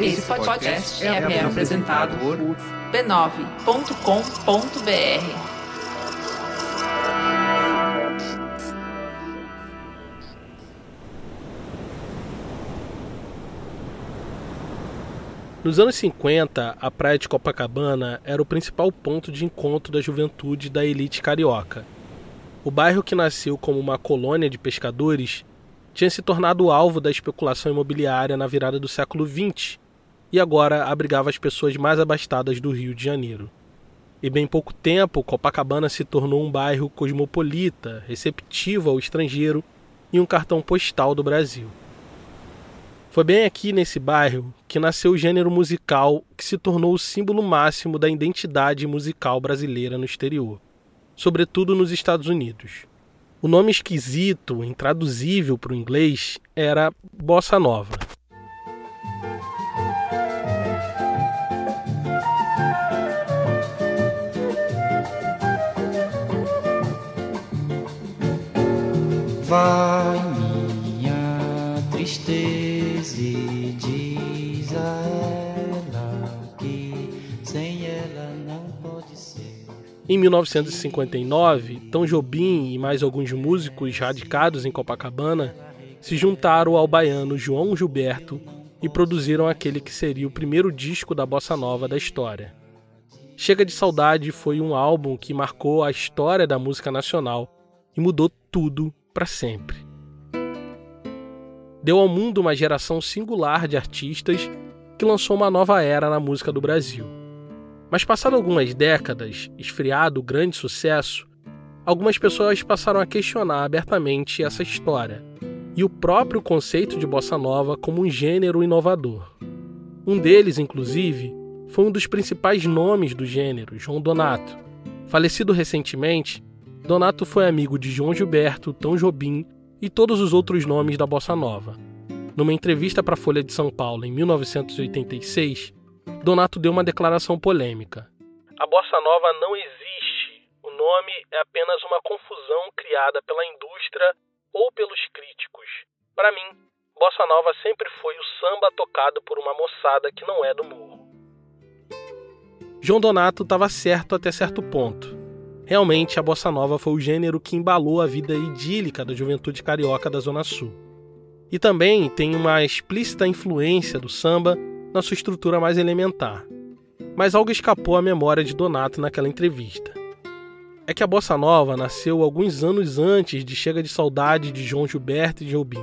Esse podcast é, é apresentado por b9.com.br. Nos anos 50, a praia de Copacabana era o principal ponto de encontro da juventude da elite carioca. O bairro que nasceu como uma colônia de pescadores tinha se tornado alvo da especulação imobiliária na virada do século XX e agora abrigava as pessoas mais abastadas do Rio de Janeiro. Em bem pouco tempo, Copacabana se tornou um bairro cosmopolita, receptivo ao estrangeiro e um cartão postal do Brasil. Foi bem aqui nesse bairro que nasceu o gênero musical que se tornou o símbolo máximo da identidade musical brasileira no exterior, sobretudo nos Estados Unidos. O nome esquisito, intraduzível para o inglês, era Bossa Nova. Vai Em 1959, Tom Jobim e mais alguns músicos radicados em Copacabana se juntaram ao baiano João Gilberto e produziram aquele que seria o primeiro disco da bossa nova da história. Chega de Saudade foi um álbum que marcou a história da música nacional e mudou tudo para sempre deu ao mundo uma geração singular de artistas que lançou uma nova era na música do Brasil. Mas passado algumas décadas, esfriado o grande sucesso, algumas pessoas passaram a questionar abertamente essa história e o próprio conceito de bossa nova como um gênero inovador. Um deles, inclusive, foi um dos principais nomes do gênero, João Donato. Falecido recentemente, Donato foi amigo de João Gilberto, Tom Jobim e todos os outros nomes da bossa nova. Numa entrevista para a Folha de São Paulo em 1986, Donato deu uma declaração polêmica. A bossa nova não existe. O nome é apenas uma confusão criada pela indústria ou pelos críticos. Para mim, bossa nova sempre foi o samba tocado por uma moçada que não é do morro. João Donato estava certo até certo ponto. Realmente, a bossa nova foi o gênero que embalou a vida idílica da juventude carioca da Zona Sul. E também tem uma explícita influência do samba na sua estrutura mais elementar. Mas algo escapou à memória de Donato naquela entrevista. É que a bossa nova nasceu alguns anos antes de Chega de Saudade de João Gilberto e de Jobim.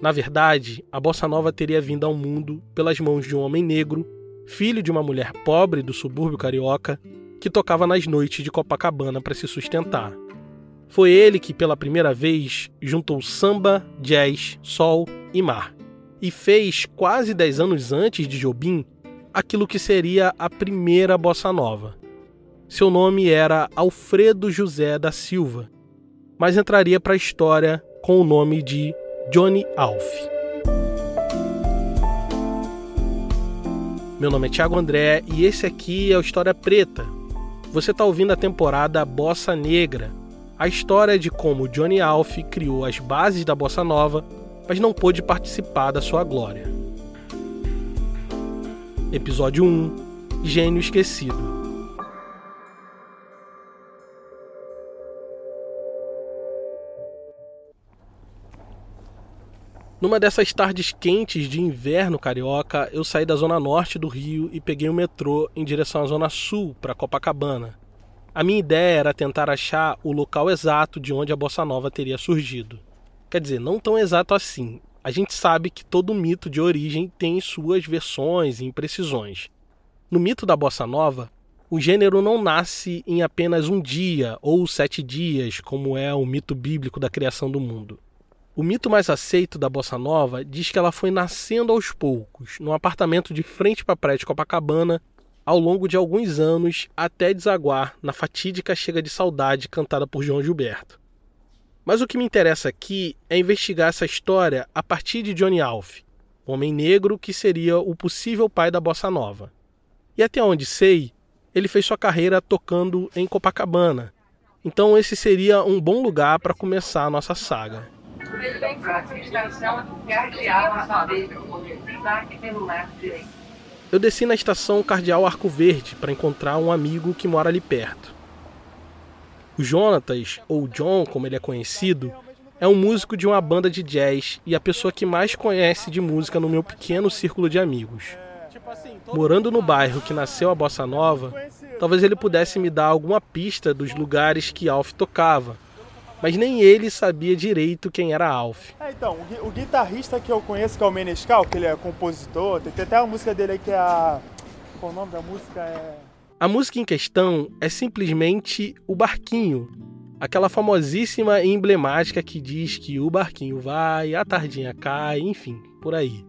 Na verdade, a bossa nova teria vindo ao mundo pelas mãos de um homem negro, filho de uma mulher pobre do subúrbio carioca, que tocava nas noites de Copacabana para se sustentar. Foi ele que, pela primeira vez, juntou samba, jazz, sol e mar, e fez, quase dez anos antes de Jobim, aquilo que seria a primeira bossa nova. Seu nome era Alfredo José da Silva, mas entraria para a história com o nome de Johnny Alf. Meu nome é Thiago André e esse aqui é o História Preta, você está ouvindo a temporada Bossa Negra, a história de como Johnny Alf criou as bases da bossa nova, mas não pôde participar da sua glória. Episódio 1 Gênio Esquecido Numa dessas tardes quentes de inverno carioca, eu saí da zona norte do Rio e peguei o metrô em direção à zona sul, para Copacabana. A minha ideia era tentar achar o local exato de onde a bossa nova teria surgido. Quer dizer, não tão exato assim. A gente sabe que todo mito de origem tem suas versões e imprecisões. No mito da bossa nova, o gênero não nasce em apenas um dia ou sete dias, como é o mito bíblico da criação do mundo. O mito mais aceito da bossa nova diz que ela foi nascendo aos poucos, num apartamento de frente para a praia de Copacabana, ao longo de alguns anos, até desaguar na fatídica Chega de Saudade cantada por João Gilberto. Mas o que me interessa aqui é investigar essa história a partir de Johnny Alf, homem negro que seria o possível pai da bossa nova. E até onde sei, ele fez sua carreira tocando em Copacabana. Então esse seria um bom lugar para começar a nossa saga. Eu desci na estação Cardeal Arco Verde para encontrar um amigo que mora ali perto. O Jonatas, ou John, como ele é conhecido, é um músico de uma banda de jazz e a pessoa que mais conhece de música no meu pequeno círculo de amigos. Morando no bairro que nasceu a bossa nova, talvez ele pudesse me dar alguma pista dos lugares que Alf tocava, mas nem ele sabia direito quem era Alf. É, então, o, o, guitarrista que eu conheço, que é o Menescal, que ele é compositor, tem, tem até uma música dele que é a. Qual o nome da música? É. A música em questão é simplesmente O Barquinho, aquela famosíssima e emblemática que diz que o barquinho vai, a tardinha cai, enfim, por aí.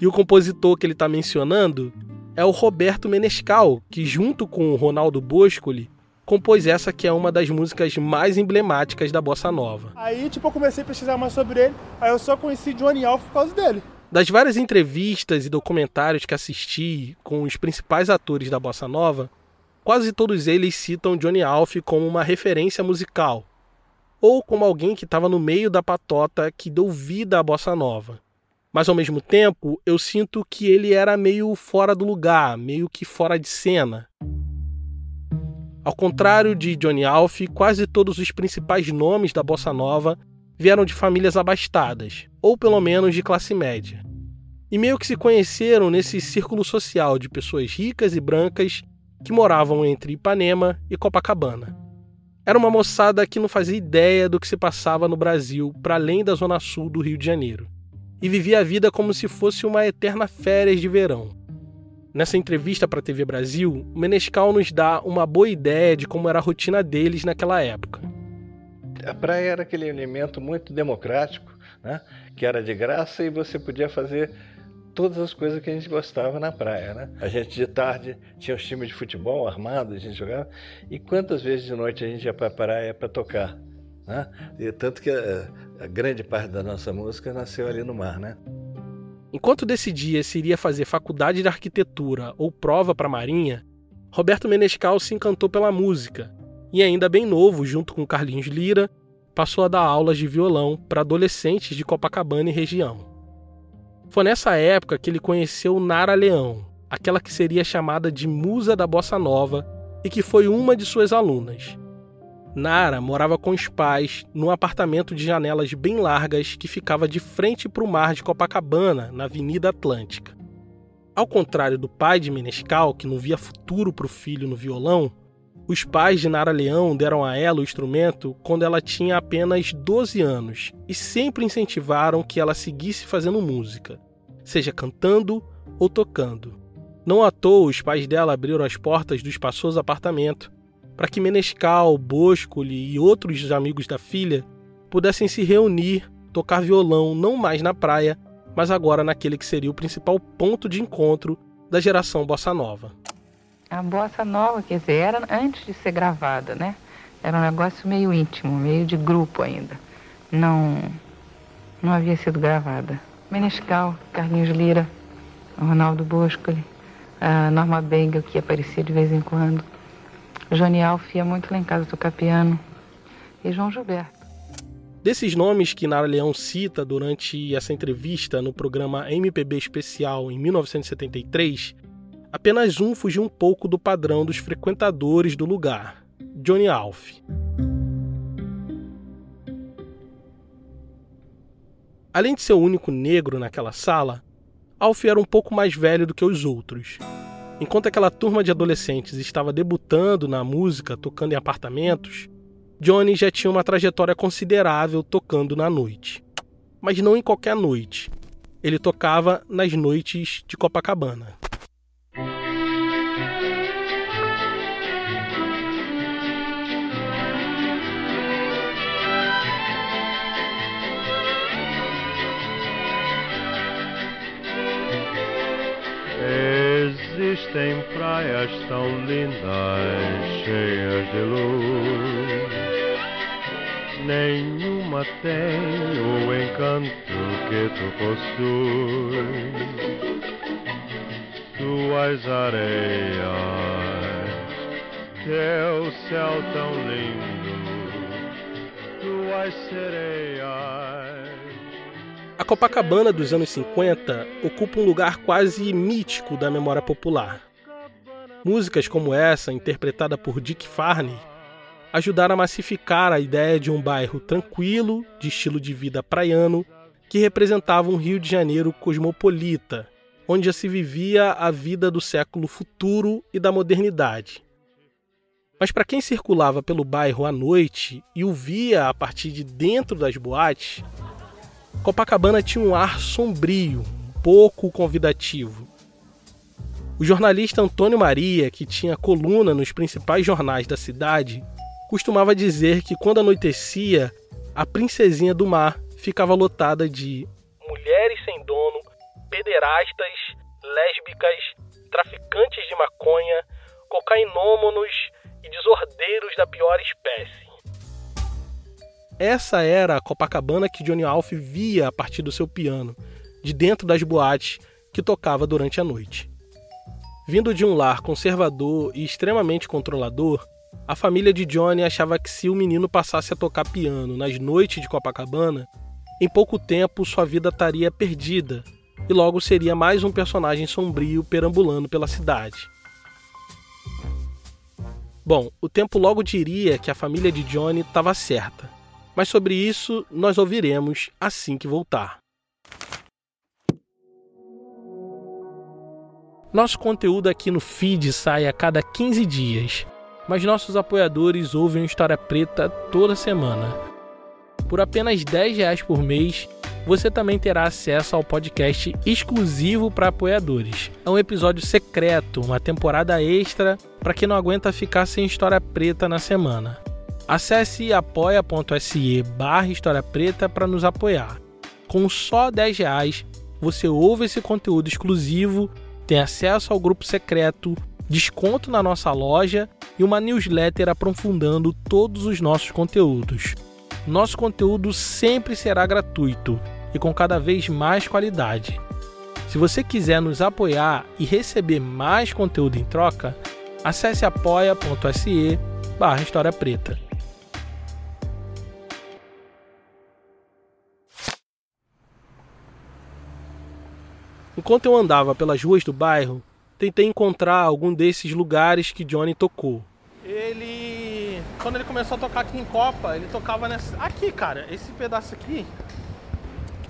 E o compositor que ele está mencionando é o Roberto Menescal, que junto com o Ronaldo Boscoli compôs essa que é uma das músicas mais emblemáticas da bossa nova. Aí, tipo, eu comecei a pesquisar mais sobre ele, aí eu só conheci Johnny Alf por causa dele. Das várias entrevistas e documentários que assisti com os principais atores da bossa nova, quase todos eles citam Johnny Alf como uma referência musical, ou como alguém que estava no meio da patota que deu vida à bossa nova. Mas ao mesmo tempo, eu sinto que ele era meio fora do lugar, meio que fora de cena. Ao contrário de Johnny Alf, quase todos os principais nomes da bossa nova vieram de famílias abastadas, ou pelo menos de classe média. E meio que se conheceram nesse círculo social de pessoas ricas e brancas que moravam entre Ipanema e Copacabana. Era uma moçada que não fazia ideia do que se passava no Brasil para além da zona sul do Rio de Janeiro, e vivia a vida como se fosse uma eterna férias de verão. Nessa entrevista para a TV Brasil, Menescal nos dá uma boa ideia de como era a rotina deles naquela época. A praia era aquele elemento muito democrático, né? que era de graça e você podia fazer todas as coisas que a gente gostava na praia. Né? A gente de tarde tinha os times de futebol armados, a gente jogava, e quantas vezes de noite a gente ia para a praia para tocar. Né? E tanto que a, a grande parte da nossa música nasceu ali no mar. Né? Enquanto decidia se iria fazer faculdade de arquitetura ou prova para a Marinha, Roberto Menescal se encantou pela música e, ainda bem novo, junto com Carlinhos Lira, passou a dar aulas de violão para adolescentes de Copacabana e região. Foi nessa época que ele conheceu Nara Leão, aquela que seria chamada de musa da bossa nova e que foi uma de suas alunas. Nara morava com os pais num apartamento de janelas bem largas que ficava de frente para o mar de Copacabana, na Avenida Atlântica. Ao contrário do pai de Menescal, que não via futuro para o filho no violão, os pais de Nara Leão deram a ela o instrumento quando ela tinha apenas 12 anos e sempre incentivaram que ela seguisse fazendo música, seja cantando ou tocando. Não à toa, os pais dela abriram as portas do espaçoso apartamento para que Menescal, Boscoli e outros amigos da filha pudessem se reunir, tocar violão não mais na praia, mas agora naquele que seria o principal ponto de encontro da geração bossa nova. A bossa nova, quer dizer, era antes de ser gravada, né? Era um negócio meio íntimo, meio de grupo ainda. Não, não havia sido gravada. Menescal, Carlinhos Lira, Ronaldo Boscoli, Norma Bengel, que aparecia de vez em quando. Johnny Alf ia muito lá em casa tocar piano. E João Gilberto. Desses nomes que Nara Leão cita durante essa entrevista no programa MPB Especial em 1973, apenas um fugiu um pouco do padrão dos frequentadores do lugar: Johnny Alf. Além de ser o único negro naquela sala, Alf era um pouco mais velho do que os outros. Enquanto aquela turma de adolescentes estava debutando na música, tocando em apartamentos, Johnny já tinha uma trajetória considerável tocando na noite. Mas não em qualquer noite. Ele tocava nas noites de Copacabana. Existem praias tão lindas, cheias de luz. Nenhuma tem o encanto que tu possuis. Tuas areias, teu céu tão lindo, tuas sereias A Copacabana dos anos 50 ocupa um lugar quase mítico da memória popular. Músicas como essa, interpretada por Dick Farney, ajudaram a massificar a ideia de um bairro tranquilo, de estilo de vida praiano, que representava um Rio de Janeiro cosmopolita, onde já se vivia a vida do século futuro e da modernidade. Mas para quem circulava pelo bairro à noite e o via a partir de dentro das boates, Copacabana tinha um ar sombrio, pouco convidativo. O jornalista Antônio Maria, que tinha coluna nos principais jornais da cidade, costumava dizer que quando anoitecia, a princesinha do mar ficava lotada de mulheres sem dono, pederastas, lésbicas, traficantes de maconha, cocainômanos e desordeiros da pior espécie. Essa era a Copacabana que Johnny Alf via a partir do seu piano, de dentro das boates que tocava durante a noite. Vindo de um lar conservador e extremamente controlador, a família de Johnny achava que se o menino passasse a tocar piano nas noites de Copacabana, em pouco tempo sua vida estaria perdida e logo seria mais um personagem sombrio perambulando pela cidade. Bom, o tempo logo diria que a família de Johnny estava certa, mas sobre isso nós ouviremos assim que voltar. Nosso conteúdo aqui no feed sai a cada 15 dias, mas nossos apoiadores ouvem História Preta toda semana. Por apenas 10 reais por mês, você também terá acesso ao podcast exclusivo para apoiadores. É um episódio secreto, uma temporada extra para quem não aguenta ficar sem história preta na semana. Acesse apoia.se barra História Preta para nos apoiar. Com só 10 reais, você ouve esse conteúdo exclusivo, tem acesso ao grupo secreto, desconto na nossa loja e uma newsletter aprofundando todos os nossos conteúdos. Nosso conteúdo sempre será gratuito e com cada vez mais qualidade. Se você quiser nos apoiar e receber mais conteúdo em troca, acesse apoia.se barra História Preta. Enquanto eu andava pelas ruas do bairro, tentei encontrar algum desses lugares que Johnny tocou. Ele. Quando ele começou a tocar aqui em Copa, ele tocava nessa. Aqui, cara, esse pedaço aqui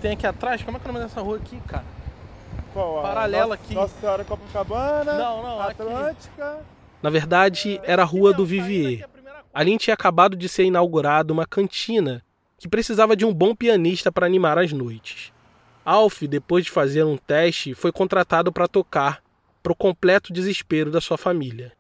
tem aqui atrás, como é que é o nome dessa rua aqui, cara? Qual? Paralela aqui. Nossa Senhora Copacabana. Não, não, Atlântica. Aqui. Na verdade, era a Rua do Vivier. Ali tinha acabado de ser inaugurada uma cantina que precisava de um bom pianista para animar as noites. Alf, depois de fazer um teste, foi contratado para tocar, para o completo desespero da sua família.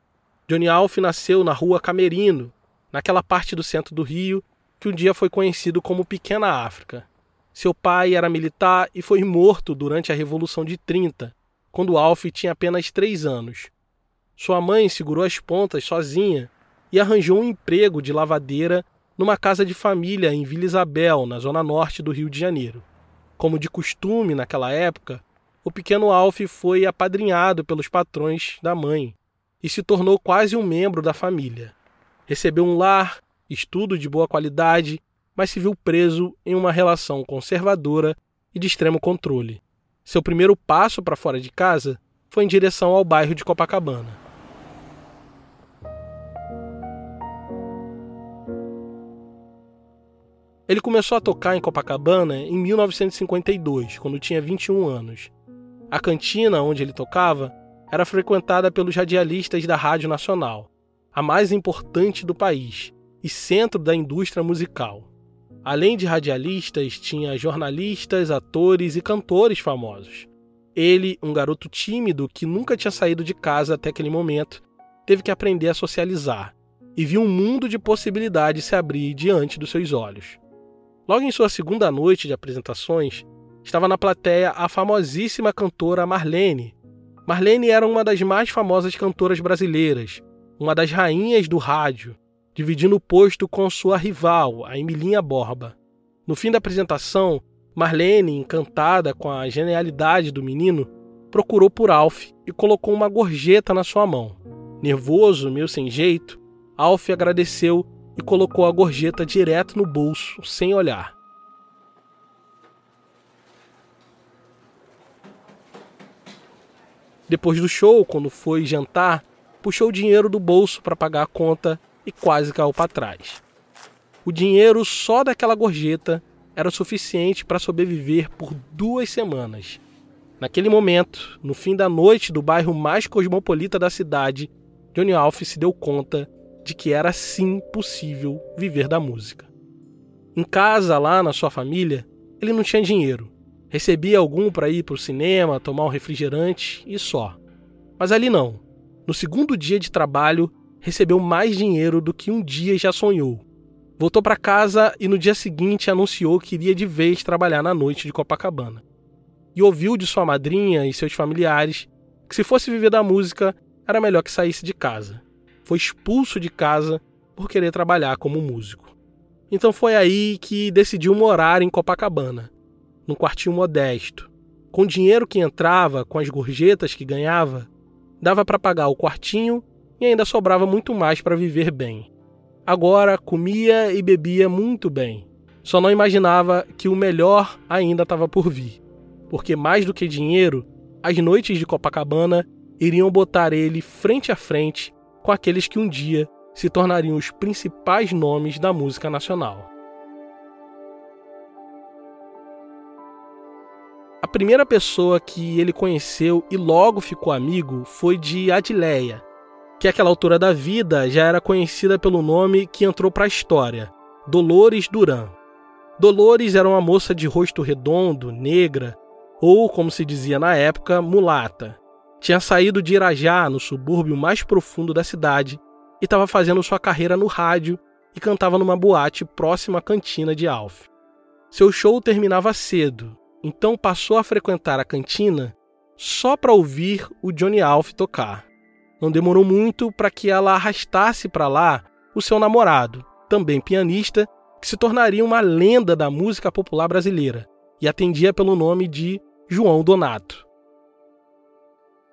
Johnny Alf nasceu na Rua Camerino, naquela parte do centro do Rio que um dia foi conhecido como Pequena África. Seu pai era militar e foi morto durante a Revolução de 30, quando Alf tinha apenas três anos. Sua mãe segurou as pontas sozinha e arranjou um emprego de lavadeira numa casa de família em Vila Isabel, na zona norte do Rio de Janeiro. Como de costume naquela época, o pequeno Alf foi apadrinhado pelos patrões da mãe e se tornou quase um membro da família. Recebeu um lar, estudo de boa qualidade mas se viu preso em uma relação conservadora e de extremo controle. Seu primeiro passo para fora de casa foi em direção ao bairro de Copacabana. Ele começou a tocar em Copacabana em 1952, quando tinha 21 anos. A cantina onde ele tocava era frequentada pelos radialistas da Rádio Nacional, a mais importante do país e centro da indústria musical. Além de radialistas, tinha jornalistas, atores e cantores famosos. Ele, um garoto tímido que nunca tinha saído de casa até aquele momento, teve que aprender a socializar e viu um mundo de possibilidades se abrir diante dos seus olhos. Logo em sua segunda noite de apresentações, estava na plateia a famosíssima cantora Marlene. Marlene era uma das mais famosas cantoras brasileiras, uma das rainhas do rádio, dividindo o posto com sua rival, a Emilinha Borba. No fim da apresentação, Marlene, encantada com a genialidade do menino, procurou por Alf e colocou uma gorjeta na sua mão. Nervoso, meio sem jeito, Alf agradeceu e colocou a gorjeta direto no bolso, sem olhar. Depois do show, quando foi jantar, puxou o dinheiro do bolso para pagar a conta e quase caiu para trás. O dinheiro só daquela gorjeta era suficiente para sobreviver por duas semanas. Naquele momento, no fim da noite do bairro mais cosmopolita da cidade, Johnny Alf se deu conta de que era sim possível viver da música. Em casa, lá na sua família, ele não tinha dinheiro. Recebia algum para ir para o cinema, tomar um refrigerante e só. Mas ali não. No segundo dia de trabalho, recebeu mais dinheiro do que um dia já sonhou. Voltou para casa e no dia seguinte anunciou que iria de vez trabalhar na noite de Copacabana. E ouviu de sua madrinha e seus familiares que se fosse viver da música, era melhor que saísse de casa. Foi expulso de casa por querer trabalhar como músico. Então foi aí que decidiu morar em Copacabana, num quartinho modesto. Com o dinheiro que entrava, com as gorjetas que ganhava, dava para pagar o quartinho e ainda sobrava muito mais para viver bem. Agora comia e bebia muito bem. Só não imaginava que o melhor ainda estava por vir, porque mais do que dinheiro, as noites de Copacabana iriam botar ele frente a frente com aqueles que um dia se tornariam os principais nomes da música nacional. A primeira pessoa que ele conheceu e logo ficou amigo foi de Adileia, que àquela altura da vida já era conhecida pelo nome que entrou para a história, Dolores Duran. Dolores era uma moça de rosto redondo, negra, ou, como se dizia na época, mulata. Tinha saído de Irajá, no subúrbio mais profundo da cidade, e estava fazendo sua carreira no rádio e cantava numa boate próxima à cantina de Alf. Seu show terminava cedo então passou a frequentar a cantina só para ouvir o Johnny Alf tocar. Não demorou muito para que ela arrastasse para lá o seu namorado, também pianista, que se tornaria uma lenda da música popular brasileira e atendia pelo nome de João Donato.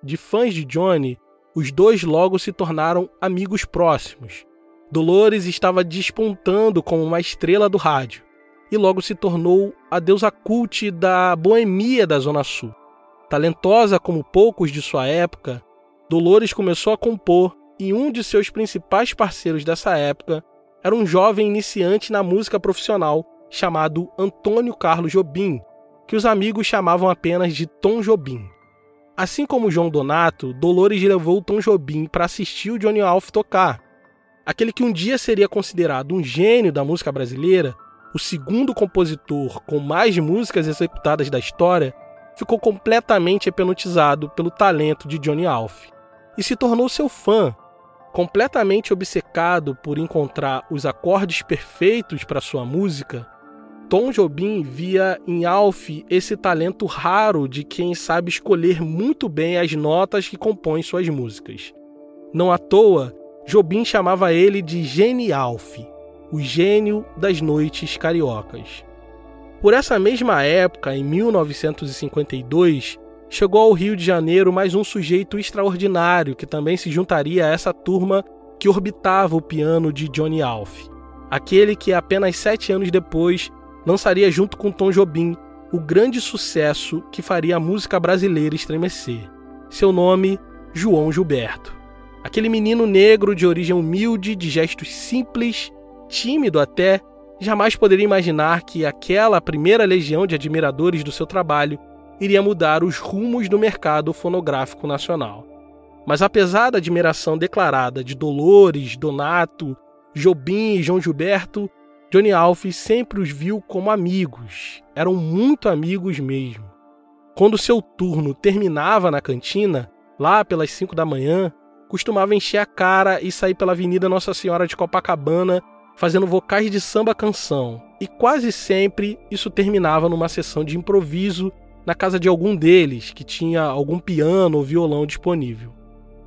De fãs de Johnny, os dois logo se tornaram amigos próximos. Dolores estava despontando como uma estrela do rádio e logo se tornou a deusa cult da boemia da Zona Sul. Talentosa como poucos de sua época, Dolores começou a compor e um de seus principais parceiros dessa época era um jovem iniciante na música profissional chamado Antônio Carlos Jobim, que os amigos chamavam apenas de Tom Jobim. Assim como João Donato, Dolores levou Tom Jobim para assistir o Johnny Alf tocar. Aquele que um dia seria considerado um gênio da música brasileira o segundo compositor com mais músicas executadas da história, ficou completamente hipnotizado pelo talento de Johnny Alf e se tornou seu fã, completamente obcecado por encontrar os acordes perfeitos para sua música. Tom Jobim via em Alf esse talento raro de quem sabe escolher muito bem as notas que compõem suas músicas. Não à toa, Jobim chamava ele de Gene Alf o gênio das noites cariocas. Por essa mesma época, em 1952, chegou ao Rio de Janeiro mais um sujeito extraordinário que também se juntaria a essa turma que orbitava o piano de Johnny Alf. Aquele que apenas sete anos depois lançaria junto com Tom Jobim o grande sucesso que faria a música brasileira estremecer. Seu nome, João Gilberto. Aquele menino negro de origem humilde, de gestos simples tímido até, jamais poderia imaginar que aquela primeira legião de admiradores do seu trabalho iria mudar os rumos do mercado fonográfico nacional. Mas apesar da admiração declarada de Dolores, Donato, Jobim e João Gilberto, Johnny Alf sempre os viu como amigos, eram muito amigos mesmo. Quando seu turno terminava na cantina, lá pelas 5 da manhã, costumava encher a cara e sair pela Avenida Nossa Senhora de Copacabana fazendo vocais de samba canção, e quase sempre isso terminava numa sessão de improviso na casa de algum deles que tinha algum piano ou violão disponível.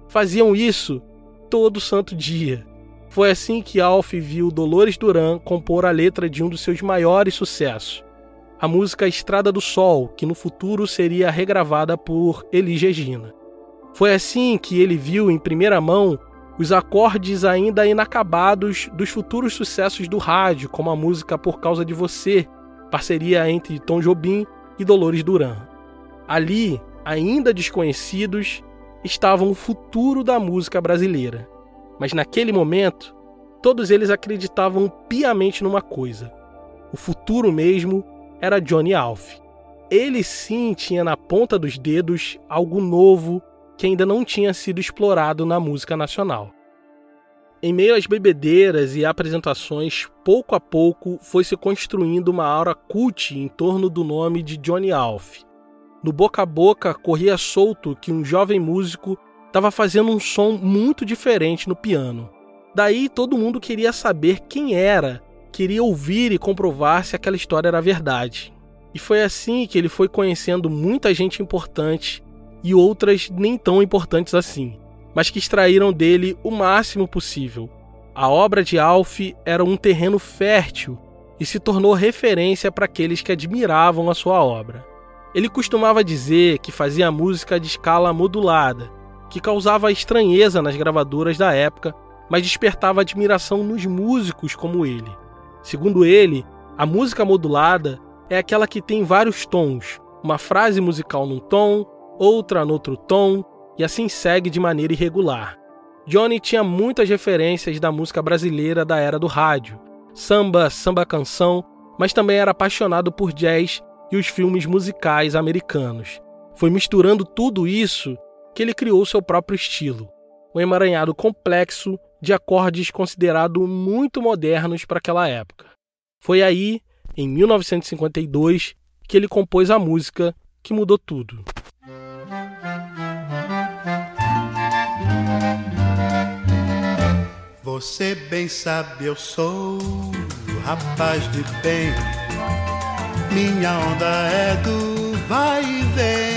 Faziam isso todo santo dia. Foi assim que Alf viu Dolores Duran compor a letra de um dos seus maiores sucessos, a música Estrada do Sol, que no futuro seria regravada por Elis Regina. Foi assim que ele viu em primeira mão os acordes ainda inacabados dos futuros sucessos do rádio, como a música Por Causa de Você, parceria entre Tom Jobim e Dolores Duran. Ali, ainda desconhecidos, estavam o futuro da música brasileira. Mas naquele momento, todos eles acreditavam piamente numa coisa: o futuro mesmo era Johnny Alf. Ele sim tinha na ponta dos dedos algo novo que ainda não tinha sido explorado na música nacional. Em meio às bebedeiras e apresentações, pouco a pouco foi se construindo uma aura cult em torno do nome de Johnny Alf. No boca a boca corria solto que um jovem músico estava fazendo um som muito diferente no piano. Daí todo mundo queria saber quem era, queria ouvir e comprovar se aquela história era verdade. E foi assim que ele foi conhecendo muita gente importante e outras nem tão importantes assim mas que extraíram dele o máximo possível. A obra de Alf era um terreno fértil e se tornou referência para aqueles que admiravam a sua obra. Ele costumava dizer que fazia música de escala modulada, que causava estranheza nas gravadoras da época, mas despertava admiração nos músicos como ele. Segundo ele, a música modulada é aquela que tem vários tons, uma frase musical num tom, outra no outro tom, e assim segue de maneira irregular. Johnny tinha muitas referências da música brasileira da era do rádio, samba, samba canção, mas também era apaixonado por jazz e os filmes musicais americanos. Foi misturando tudo isso que ele criou seu próprio estilo, um emaranhado complexo de acordes considerados muito modernos para aquela época. Foi aí, em 1952, que ele compôs a música que mudou tudo. Você bem sabe, eu sou rapaz de bem. Minha onda é do vai e vem.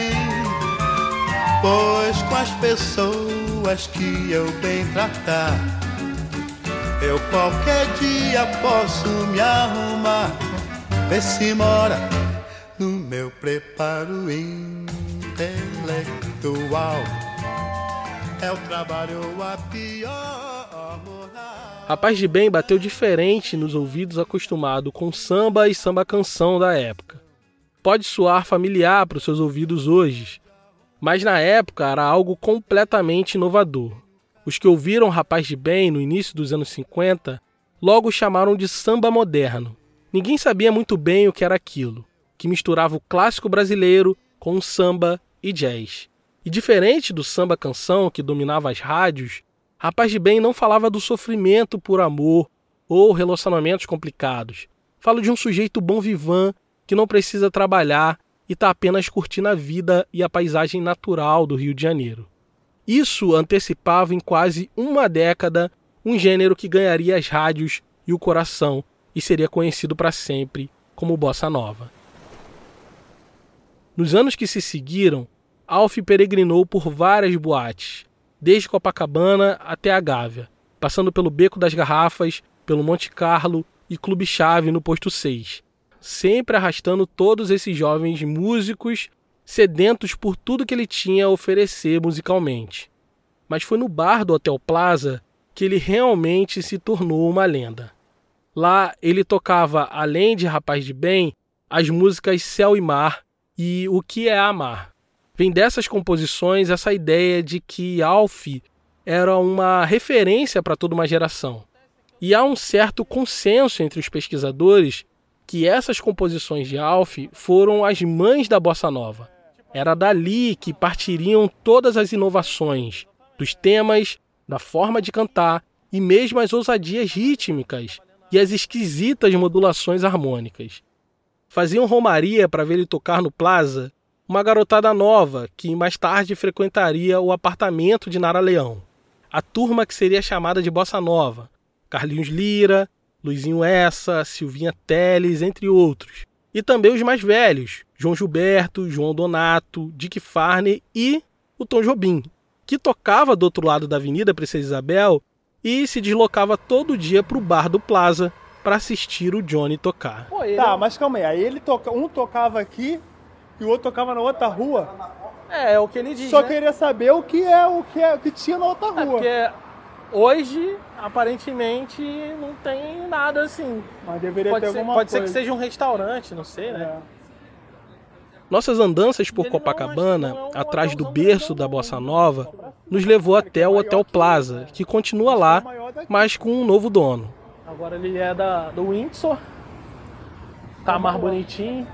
Pois com as pessoas que eu bem tratar, eu qualquer dia posso me arrumar. Vê se mora no meu preparo intelectual. É o trabalho a pior. Rapaz de Bem bateu diferente nos ouvidos acostumado com samba e samba canção da época. Pode soar familiar para os seus ouvidos hoje, mas na época era algo completamente inovador. Os que ouviram Rapaz de Bem no início dos anos 50 logo chamaram de samba moderno. Ninguém sabia muito bem o que era aquilo, que misturava o clássico brasileiro com samba e jazz. E diferente do samba canção que dominava as rádios, Rapaz de bem não falava do sofrimento por amor ou relacionamentos complicados. Falo de um sujeito bom vivan que não precisa trabalhar e está apenas curtindo a vida e a paisagem natural do Rio de Janeiro. Isso antecipava em quase uma década um gênero que ganharia as rádios e o coração e seria conhecido para sempre como bossa nova. Nos anos que se seguiram, Alf peregrinou por várias boates, desde Copacabana até a Gávea, passando pelo Beco das Garrafas, pelo Monte Carlo e Clube Chave no posto 6, sempre arrastando todos esses jovens músicos sedentos por tudo que ele tinha a oferecer musicalmente. Mas foi no bar do Hotel Plaza que ele realmente se tornou uma lenda. Lá ele tocava, além de Rapaz de Bem, as músicas Céu e Mar e O que é Amar. Vem dessas composições essa ideia de que Alf era uma referência para toda uma geração. E há um certo consenso entre os pesquisadores que essas composições de Alf foram as mães da bossa nova. Era dali que partiriam todas as inovações, dos temas, da forma de cantar e mesmo as ousadias rítmicas e as esquisitas modulações harmônicas. Faziam romaria para ver ele tocar no Plaza uma garotada nova que mais tarde frequentaria o apartamento de Nara Leão. A turma que seria chamada de Bossa Nova, Carlinhos Lira, Luizinho Essa, Silvinha Teles, entre outros. E também os mais velhos, João Gilberto, João Donato, Dick Farney e o Tom Jobim, que tocava do outro lado da Avenida Princesa Isabel e se deslocava todo dia para o bar do Plaza para assistir o Johnny tocar. Pô, tá, mas calma aí. Aí ele toca, um tocava aqui e o outro tocava na outra rua. É, é o que ele diz. Só né? queria saber o que é o que é o que tinha na outra É rua. porque hoje, aparentemente, não tem nada assim. Mas deveria Pode, ter ser, alguma pode ser coisa. que seja um restaurante, não sei, né? É. Nossas andanças por Copacabana, atrás do berço da Bossa Nova, nos levou até o Hotel Plaza, que continua lá, mas com um novo dono. Agora ele é da, do Windsor, tá mais bonitinho,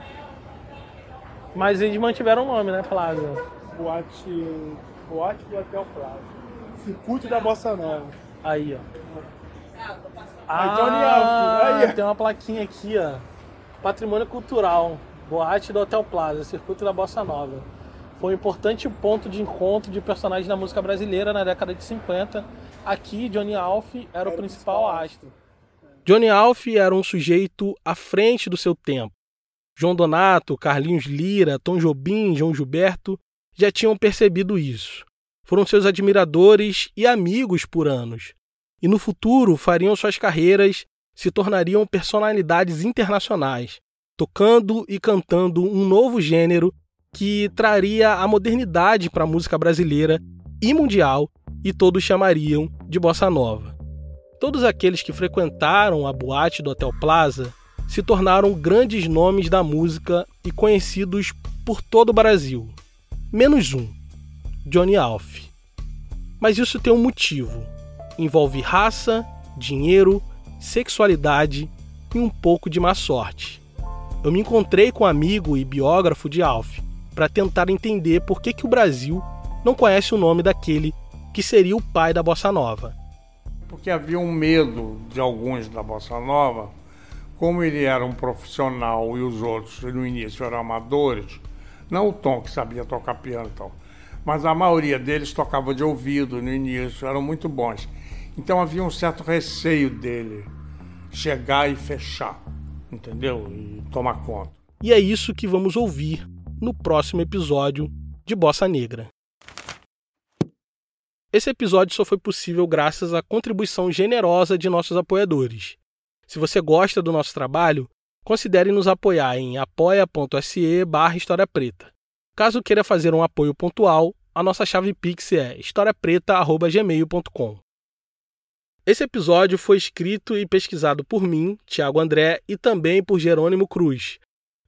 mas eles mantiveram o nome, né, Plaza? Boate, boate do Hotel Plaza. Circuito da Bossa Nova. Aí, ó. Alves, aí. Ah, tem uma plaquinha aqui, ó. Patrimônio Cultural, Boate do Hotel Plaza, Circuito da Bossa Nova. Foi um importante ponto de encontro de personagens da música brasileira na década de 50. Aqui, Johnny Alf era o principal astro. Johnny Alf era um sujeito à frente do seu tempo. João Donato, Carlinhos Lira, Tom Jobim, João Gilberto já tinham percebido isso. Foram seus admiradores e amigos por anos. E no futuro fariam suas carreiras, se tornariam personalidades internacionais, tocando e cantando um novo gênero que traria a modernidade para a música brasileira e mundial e todos chamariam de bossa nova. Todos aqueles que frequentaram a boate do Hotel Plaza se tornaram grandes nomes da música e conhecidos por todo o Brasil. Menos um, Johnny Alf. Mas isso tem um motivo. Envolve raça, dinheiro, sexualidade e um pouco de má sorte. Eu me encontrei com um amigo e biógrafo de Alf para tentar entender por que, que o Brasil não conhece o nome daquele que seria o pai da bossa nova. Porque havia um medo de alguns da bossa nova, como ele era um profissional e os outros no início eram amadores, não o Tom que sabia tocar piano e tal, mas a maioria deles tocava de ouvido no início, eram muito bons. Então havia um certo receio dele chegar e fechar, entendeu? E tomar conta. E é isso que vamos ouvir no próximo episódio de Bossa Negra. Esse episódio só foi possível graças à contribuição generosa de nossos apoiadores. Se você gosta do nosso trabalho, considere nos apoiar em apoia.se barra História Preta. Caso queira fazer um apoio pontual, a nossa chave Pix é historiapreta.gmail.com. Esse episódio foi escrito e pesquisado por mim, Tiago André, e também por Jerônimo Cruz.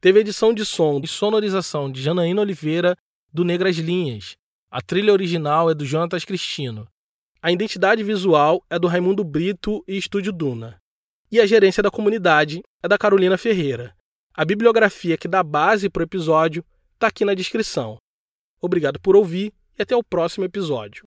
Teve edição de som e sonorização de Janaína Oliveira, do Negras Linhas. A trilha original é do Jonatas Cristino. A identidade visual é do Raimundo Brito e Estúdio Duna. E a gerência da comunidade é da Carolina Ferreira. A bibliografia que dá base para o episódio está aqui na descrição. Obrigado por ouvir e até o próximo episódio.